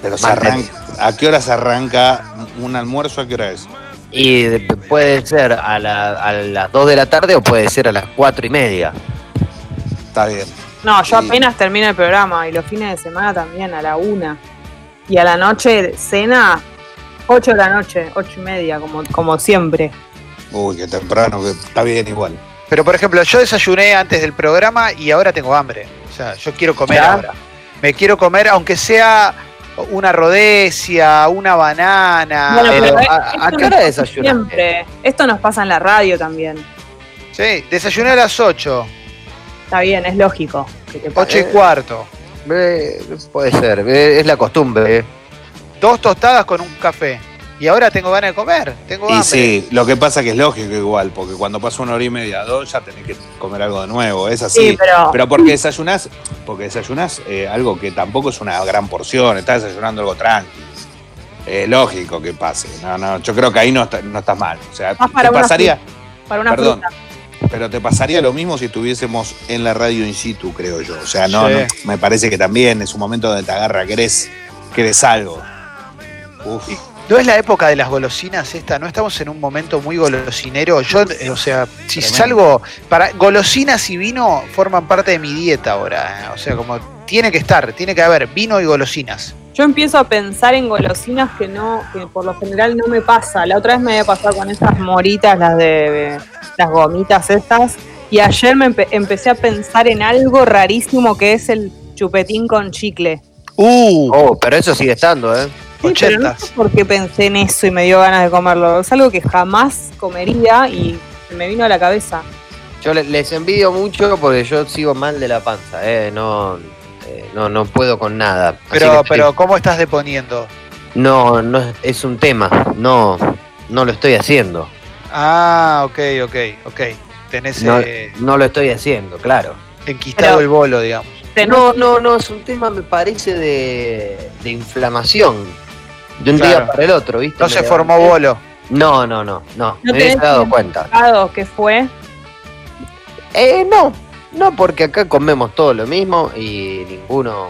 D: Pero se arranca, ¿a qué hora se arranca un almuerzo? ¿A qué hora es?
C: Y de- puede ser a, la- a las 2 de la tarde o puede ser a las cuatro y media.
D: Está bien.
B: No, yo
D: Sí.
B: apenas termino el programa y los fines de semana también, a la una. Y a la noche, cena, 8 de la noche, ocho y media, como, como siempre.
D: Uy, qué temprano, que está bien igual.
A: Pero por ejemplo, yo desayuné antes del programa y ahora tengo hambre. O sea, yo quiero comer
C: ¿Ya?
A: ahora. Me quiero comer, aunque sea una rodecia, una banana.
B: Bueno,
C: pero,
B: pero
C: ¿a- qué
B: nos
C: hora desayunaste?
B: Siempre. Esto nos pasa en la radio también.
A: Sí, desayuné a las 8,
B: Está bien, es lógico. que te pase.
A: 8 y cuarto.
C: Eh, puede ser, eh, es la costumbre. eh.
A: Dos tostadas con un café. Y ahora tengo ganas de comer. Tengo
D: Y
A: hambre.
D: sí, lo que pasa que es lógico igual, porque cuando pasa una hora y media, dos, ya tenés que comer algo de nuevo, es así.
B: Sí, pero,
D: Pero porque desayunás, porque desayunás eh, algo que tampoco es una gran porción, estás desayunando algo tranqui. Eh, lógico que pase. No, no, yo creo que ahí no, está- no estás mal. O sea,
B: Más para
D: te
B: una
D: pasaría,
B: para una
D: perdón.
B: fruta.
D: pero te pasaría lo mismo si estuviésemos en la radio in situ, creo yo. O sea, no,
A: Sí.
D: no, me parece que también es un momento donde te agarra, querés, querés algo. Uf.
A: ¿No es la época de las golosinas esta? ¿No estamos en un momento muy golosinero? Yo, eh, o sea, si
D: Tremendo.
A: salgo para golosinas y vino forman parte de mi dieta ahora. eh. O sea, como tiene que estar, tiene que haber vino y golosinas.
B: Yo empiezo a pensar en golosinas que no, que por lo general no me pasa. La otra vez me había pasado con esas moritas, las de las gomitas estas. Y ayer me empe- empecé a pensar en algo rarísimo que es el chupetín con chicle.
A: Uh,
C: Oh, pero eso sigue estando, ¿eh?
B: Sí, pero no sé por qué pensé en eso y me dio ganas de comerlo. Es algo que jamás comería y se me vino a la cabeza.
C: Yo le- les envidio mucho porque yo sigo mal de la panza, ¿eh? No, eh, no, no puedo con nada.
A: Pero,
C: que
A: pero ¿cómo estás deponiendo?
C: No, no es- es un tema, no, no lo estoy haciendo.
A: Ah, ok, ok, ok. Tenés
C: No,
A: eh,
C: no lo estoy haciendo, claro.
A: enquistado
B: Pero-
A: el bolo, digamos.
C: No, no, no, es un tema, me parece, de, de inflamación. De un día para el otro, ¿viste?
A: No
C: Me
A: se formó bolo.
C: No, no, no, no,
B: ¿No
C: me dado cuenta.
B: ¿Qué fue?
C: Eh, no, no, porque acá comemos todo lo mismo y ninguno,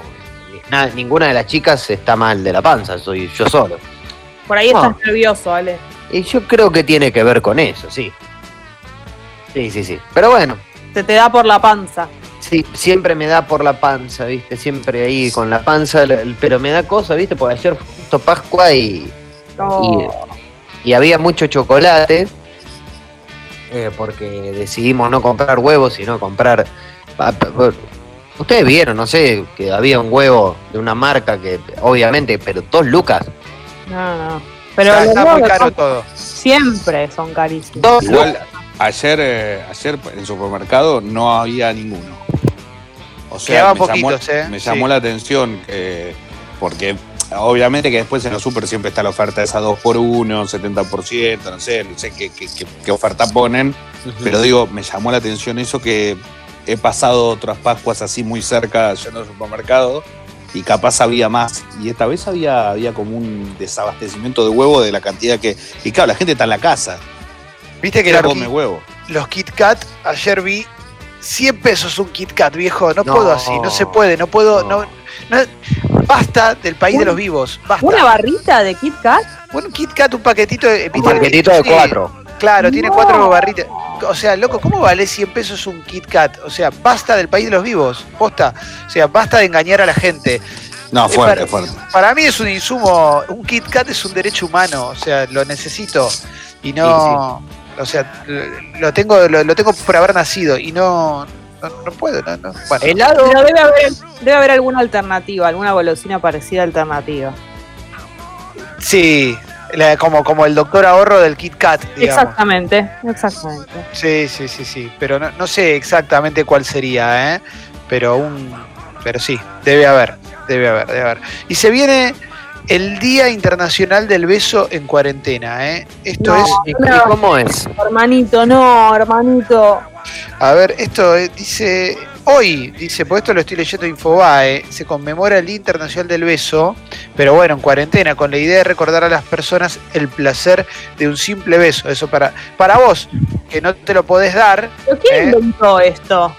C: ni- na- ninguna de las chicas está mal de la panza, soy yo solo.
B: Por ahí
C: No.
B: estás nervioso, Ale.
C: Y yo creo que tiene que ver con eso, sí. Sí, sí, sí. Pero bueno,
B: Se te da por la panza.
C: Sí, siempre me da por la panza, ¿viste? Siempre ahí con la panza, pero me da cosa, ¿viste? Porque ayer fue justo Pascua y, y había mucho chocolate, eh, porque decidimos no comprar huevos, sino comprar... Ustedes vieron, no sé, que había un huevo de una marca que, obviamente, pero dos lucas.
B: No, no. Pero
A: Está, muy caro
B: son-
A: todo.
B: siempre son carísimos.
C: Dos
D: Igual ayer, eh, ayer en el supermercado no había ninguno. O sea, me llamó,
A: poquitos, ¿eh?
D: me llamó
A: Sí.
D: la atención que, porque obviamente que después en los super siempre está la oferta esa 2x1, 70%, no sé, no sé qué, qué- qué- qué oferta ponen, pero digo, me llamó la atención eso que he pasado otras Pascuas así muy cerca yendo al supermercado y capaz había más. Y esta vez había, había como un desabastecimiento de huevo de la cantidad que... Y claro, la gente está en la casa.
A: Viste que
D: ¿Quién
A: los,
D: come huevo?
A: los Kit Kat, ayer vi 100 pesos un Kit Kat, viejo. No,
C: No.
A: puedo así, no se puede, no puedo.
C: No.
A: No. no- basta del país de los vivos, basta.
B: ¿Una barrita de Kit Kat?
A: Un Kit Kat, un paquetito de.
C: Un paquetito de cuatro.
A: Claro, tiene cuatro barritas. O sea, loco, ¿cómo vale 100 pesos un Kit Kat? O sea, basta del país de los vivos, posta. O sea, basta de engañar a la gente.
D: No, fuerte,
A: para-
D: fuerte.
A: Para mí es un insumo, un Kit Kat es un derecho humano, o sea, lo necesito y no, o sea, lo tengo, lo, lo tengo por haber nacido y no, no, no puedo, no, no. Bueno,
C: Helado.
B: Pero debe haber, debe haber alguna alternativa, alguna golosina parecida alternativa.
A: sí, la- como, como el doctor ahorro del Kit Kat, digamos.
B: Exactamente, exactamente.
A: Sí, sí, sí, sí, pero no, no sé exactamente cuál sería, ¿eh? Pero un, pero sí, debe haber, debe haber, debe haber. Y se viene el Día Internacional del Beso en cuarentena, ¿eh? Esto
B: No.
A: es
C: ¿Y y cómo es?
B: Hermanito, no, hermanito.
A: A ver, esto eh, dice hoy, dice, pues esto lo estoy leyendo en Infobae, se conmemora el Día Internacional del Beso, pero bueno, en cuarentena, con la idea de recordar a las personas el placer de un simple beso. Eso para, para vos, que no te lo podés dar.
B: ¿Pero quién
A: ¿Eh?
B: inventó esto?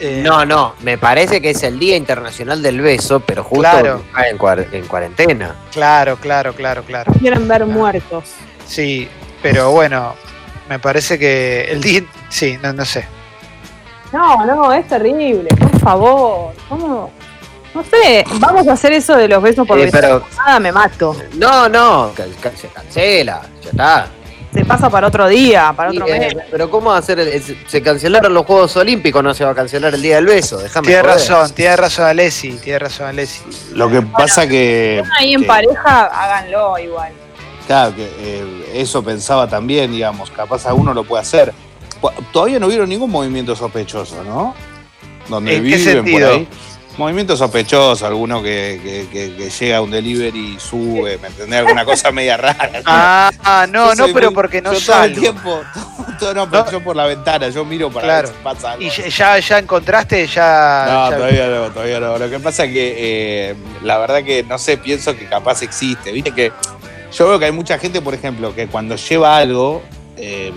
A: Eh,
C: No, no, me parece que es el Día Internacional del Beso, pero justo
A: Claro.
C: en, cuar- en cuarentena.
A: Claro, claro, claro, claro.
B: Quieren ver muertos.
A: Sí, pero bueno, me parece que el día. Sí, no, no sé.
B: No, no, es terrible, por favor. ¿Cómo? No sé, vamos a hacer eso de los besos por
C: Eh, pero-
B: nada, me mato.
C: No, no, se cancela, ya está.
B: Se pasa para otro día, para otro
C: Y, eh,
B: mes.
C: pero ¿cómo va a hacer? el- el- se cancelaron los Juegos Olímpicos, no se va a cancelar el Día del Beso, déjame
A: Tiene razón, tiene razón Alessi, tiene razón Alessi.
D: Lo que pasa que.
B: Ahí en
D: que-
B: pareja, háganlo igual.
D: Claro, que eh, eso pensaba también, digamos, capaz a uno lo puede hacer. Todavía no vieron ningún movimiento sospechoso, ¿no? Donde
A: ¿En qué
D: viven
A: sentido?
D: por ahí. Movimiento sospechoso, alguno que, que- que- que llega a un delivery y sube, ¿me entendés? Alguna cosa media rara.
A: Ah, ah, no, no, pero
D: muy-
A: porque no
D: yo todo el
A: salgo.
D: tiempo, todo, no, pero
A: No.
D: yo por la ventana, yo miro para
A: Claro.
D: ver si pasa algo.
A: ¿Y ya, ya, encontraste? Ya,
D: No,
A: ya-
D: todavía no, todavía no. Lo que pasa es que eh, la verdad que no sé, pienso que capaz existe. Viste que yo veo que hay mucha gente, por ejemplo, que cuando lleva algo, eh,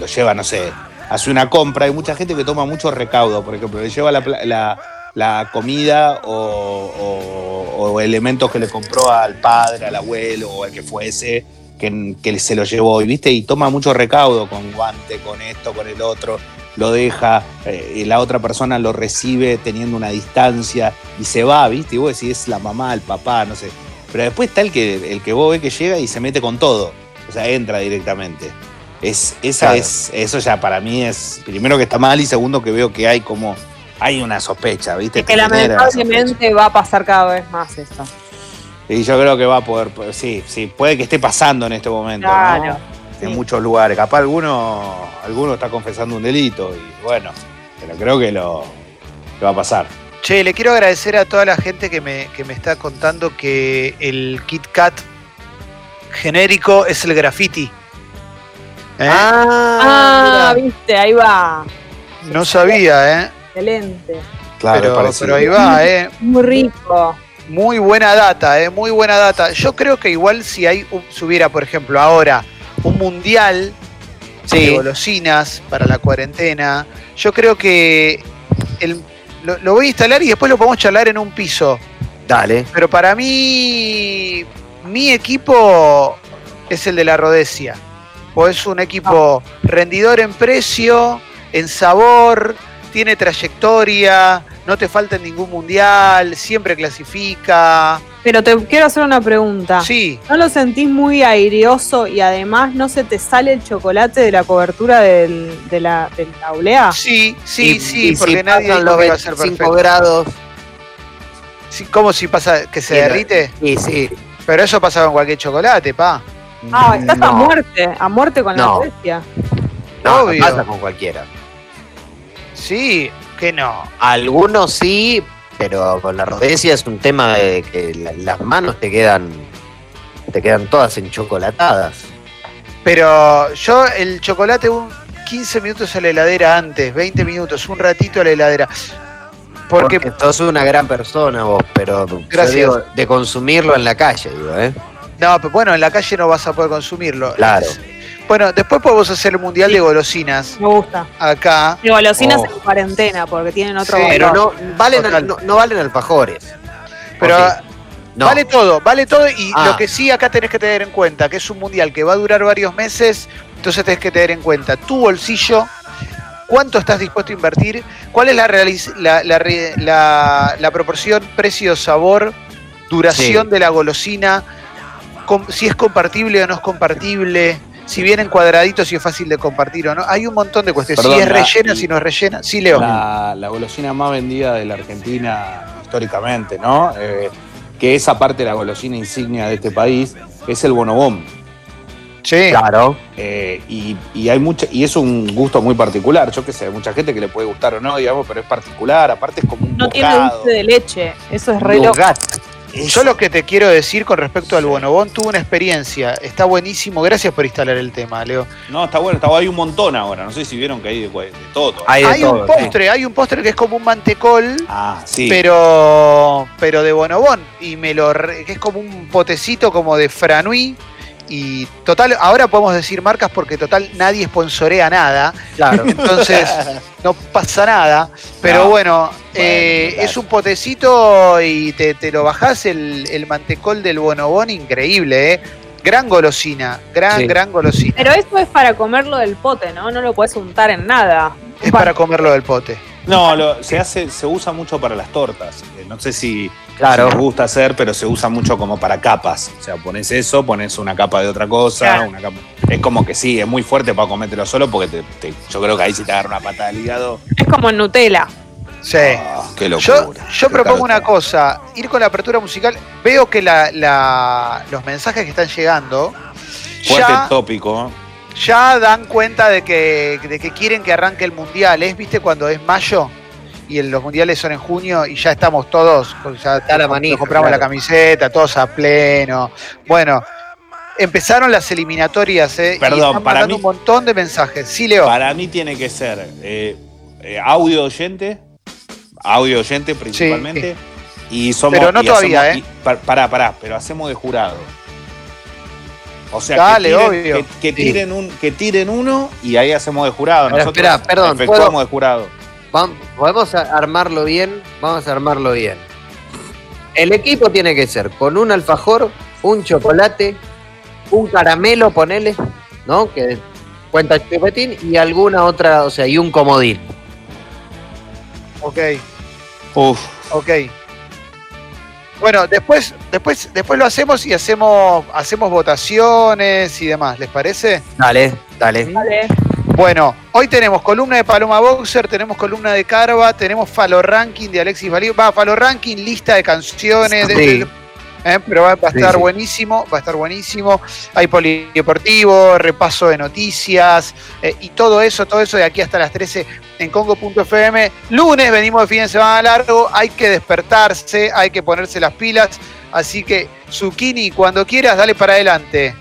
D: lo lleva, no sé, hace una compra, hay mucha gente que toma mucho recaudo, por ejemplo, le lleva la- la comida o, o- o elementos que le compró al padre, al abuelo o al que fuese. Que, que se lo llevó, y viste, y toma mucho recaudo con guante, con esto, con el otro, lo deja, eh, y la otra persona lo recibe teniendo una distancia y se va, ¿viste? Y vos decís, es la mamá, el papá, no sé. Pero después está el que, el que vos ves que llega y se mete con todo. O sea, entra directamente. Es, esa
C: Claro.
D: es, eso ya para mí es, primero que está mal y segundo que veo que hay como, hay una sospecha, ¿viste?
B: Es que lamentablemente va a pasar cada vez más eso.
D: Y yo creo que va a poder, pues, sí, sí, puede que esté pasando en este momento, ¿no?
B: Claro.
D: En
B: sí.
D: muchos lugares. Capaz alguno, alguno está confesando un delito y bueno, pero creo que lo, que va a pasar.
A: Che, le quiero agradecer a toda la gente que me, que me está contando que el Kit Kat genérico es el graffiti. ¿Eh?
B: Ah, viste, ahí va.
A: no sabía, ¿eh?
B: Excelente.
D: Claro,
A: pero,
D: parecido.
A: pero ahí va, ¿eh?
B: Muy rico.
A: Muy buena data, ¿eh? Muy buena data. Yo creo que igual si hay un- si hubiera, por ejemplo, ahora un mundial de golosinas para la cuarentena, yo creo que el- lo, lo voy a instalar y después lo podemos charlar en un piso.
C: dale.
A: Pero para mí, mi equipo es el de la Rodesia. O es un equipo rendidor en precio, en sabor, tiene trayectoria, no te falta en ningún mundial, siempre clasifica.
B: Pero te quiero hacer una pregunta.
A: Sí,
B: ¿No lo sentís muy aireoso y además no se te sale el chocolate de la cobertura del, de la, de la olea?
A: sí, sí,
C: Y-
A: sí,
C: y
A: porque
C: si
A: nadie
C: los
A: que iba a ser
C: 25
A: perfecto.
C: grados.
A: Sí, ¿Cómo si pasa que se derrite?
C: Y sí.
A: Pero eso pasa con cualquier chocolate, pa.
B: Ah, estás a muerte, a muerte con
C: No.
B: la bestia.
C: No, no
A: Obvio.
C: pasa con cualquiera.
A: Sí, que no.
C: Algunos sí, pero con la rodesia es un tema de que la- las manos te quedan te quedan todas enchocolatadas.
A: Pero yo el chocolate un 15 minutos a la heladera antes, 20 minutos, un ratito a la heladera. Porque,
C: Porque sos una gran persona vos, pero
A: Gracias.
C: digo, de consumirlo en la calle, digo, ¿eh?
A: no, pero bueno, en la calle no vas a poder consumirlo.
C: Claro.
A: Bueno, después podemos hacer el mundial de golosinas
B: Me gusta.
A: acá.
B: Y golosinas
C: Oh.
B: en cuarentena porque tienen otro
A: Sí.
C: Pero no valen,
A: Total.
C: no, no valen alfajores.
A: Pero.
C: No.
A: vale todo, vale todo. Y
C: Ah.
A: lo que sí acá tenés que tener en cuenta, que es un mundial que va a durar varios meses, entonces tenés que tener en cuenta tu bolsillo, cuánto estás dispuesto a invertir, cuál es la, la, la re- la- la proporción precio-sabor, duración
C: Sí.
A: de la golosina, com- si es compartible o no es compartible, si vienen cuadraditos, si es fácil de compartir o no. Hay un montón de cuestiones.
D: Perdón,
A: si es
D: la-
A: rellena, si no es rellena. Sí, Leo.
D: La, la golosina más vendida de la Argentina históricamente, ¿no? Eh, que es aparte la golosina insignia de este país, es el bonobón.
A: Sí.
C: Claro.
D: Eh, y, y hay mucha, y es un gusto muy particular. Yo qué sé, hay mucha gente que le puede gustar o no, digamos, pero es particular, aparte es como un
B: No tiene dulce de leche. Eso es re loco.
A: Yo lo que te quiero decir con respecto al bonobón, tuve una experiencia, está buenísimo, gracias por instalar el tema, Leo.
D: No, está bueno, está, hay un montón ahora. No sé si vieron que hay de, de todo.
C: Hay de
A: Hay
C: todo,
A: un
C: sí.
A: postre, hay un postre que es como un mantecol,
D: Ah, sí.
A: pero pero de bonobón y me lo re- que es como un potecito como de franui y total ahora podemos decir marcas porque total nadie sponsorea nada
C: Claro.
A: entonces no pasa nada pero
D: No.
A: bueno, eh,
D: claro.
A: es un potecito y te, te lo bajás el, el mantecol del bonobón increíble eh gran golosina gran
C: Sí.
A: gran golosina
B: Pero eso es para comerlo del pote, ¿no? No lo puedes untar en nada.
A: es para comerlo del pote
D: No, lo- se hace, se usa mucho para las tortas. Eh, No sé si,
C: Claro.
D: si les gusta hacer, pero se usa mucho como para capas. O sea, pones eso, pones una capa de otra cosa,
B: Claro.
D: una capa. Es como que sí, es muy fuerte para comértelo solo porque te- te- yo creo que ahí si te agarra una patada al hígado.
B: Es como en Nutella.
A: sí
D: ah, qué locura.
A: Yo, yo
D: Qué
A: propongo una cosa, ir con la apertura musical. Veo que la, la- los mensajes que están llegando
D: Fuerte
A: ya,
D: tópico.
A: ya dan cuenta de que, de que quieren que arranque el mundial. ¿Es, viste, cuando es mayo? Y el- los mundiales son en junio y ya estamos todos, ya
C: Está la manija,
A: compramos
C: claro.
A: la camiseta, todos a pleno. Bueno, empezaron las eliminatorias, ¿eh? y
D: Perdón,
A: están
D: para
A: mandando
D: mí-
A: un montón de mensajes. Sí, Leo.
D: Para mí tiene que ser eh, eh, audio oyente, audio oyente principalmente. Y somos,
A: Pero no
D: y
A: todavía,
D: hacemos-
A: ¿eh?
D: y- pa- pará, pará, pero hacemos de jurado. O sea,
A: Dale,
D: que, tiren,
A: obvio.
D: que, que
C: Sí.
D: tiren un, que tiren uno y ahí hacemos de jurado.
C: Pero
D: Nosotros
C: espera, perdón,
D: efectuamos
C: ¿puedo?
D: de jurado.
C: Vam- Podemos a- armarlo bien. Vamos a armarlo bien. El equipo tiene que ser con un alfajor, un chocolate, un caramelo, ponele, ¿no? Que cuenta chupetín y alguna otra, o sea, y un comodín.
A: Ok.
D: Uf,
A: Ok. Bueno, después, después, después lo hacemos y hacemos, hacemos votaciones y demás, ¿les parece?
C: Dale, dale.
B: Vale.
A: Bueno, hoy tenemos columna de Paloma Boxer, tenemos columna de Carva, tenemos Falo Ranking de Alexis Valío, va, Falo Ranking, lista de canciones, de-
C: Sí.
A: de- eh, pero va, va a
C: Sí,
A: estar
C: sí.
A: buenísimo, va a estar buenísimo. Hay polideportivo, repaso de noticias eh, y todo eso, todo eso de aquí hasta las 13 en Congo.fm. Lunes venimos de fin de semana largo, hay que despertarse, hay que ponerse las pilas, así que Zucchini, cuando quieras, dale para adelante.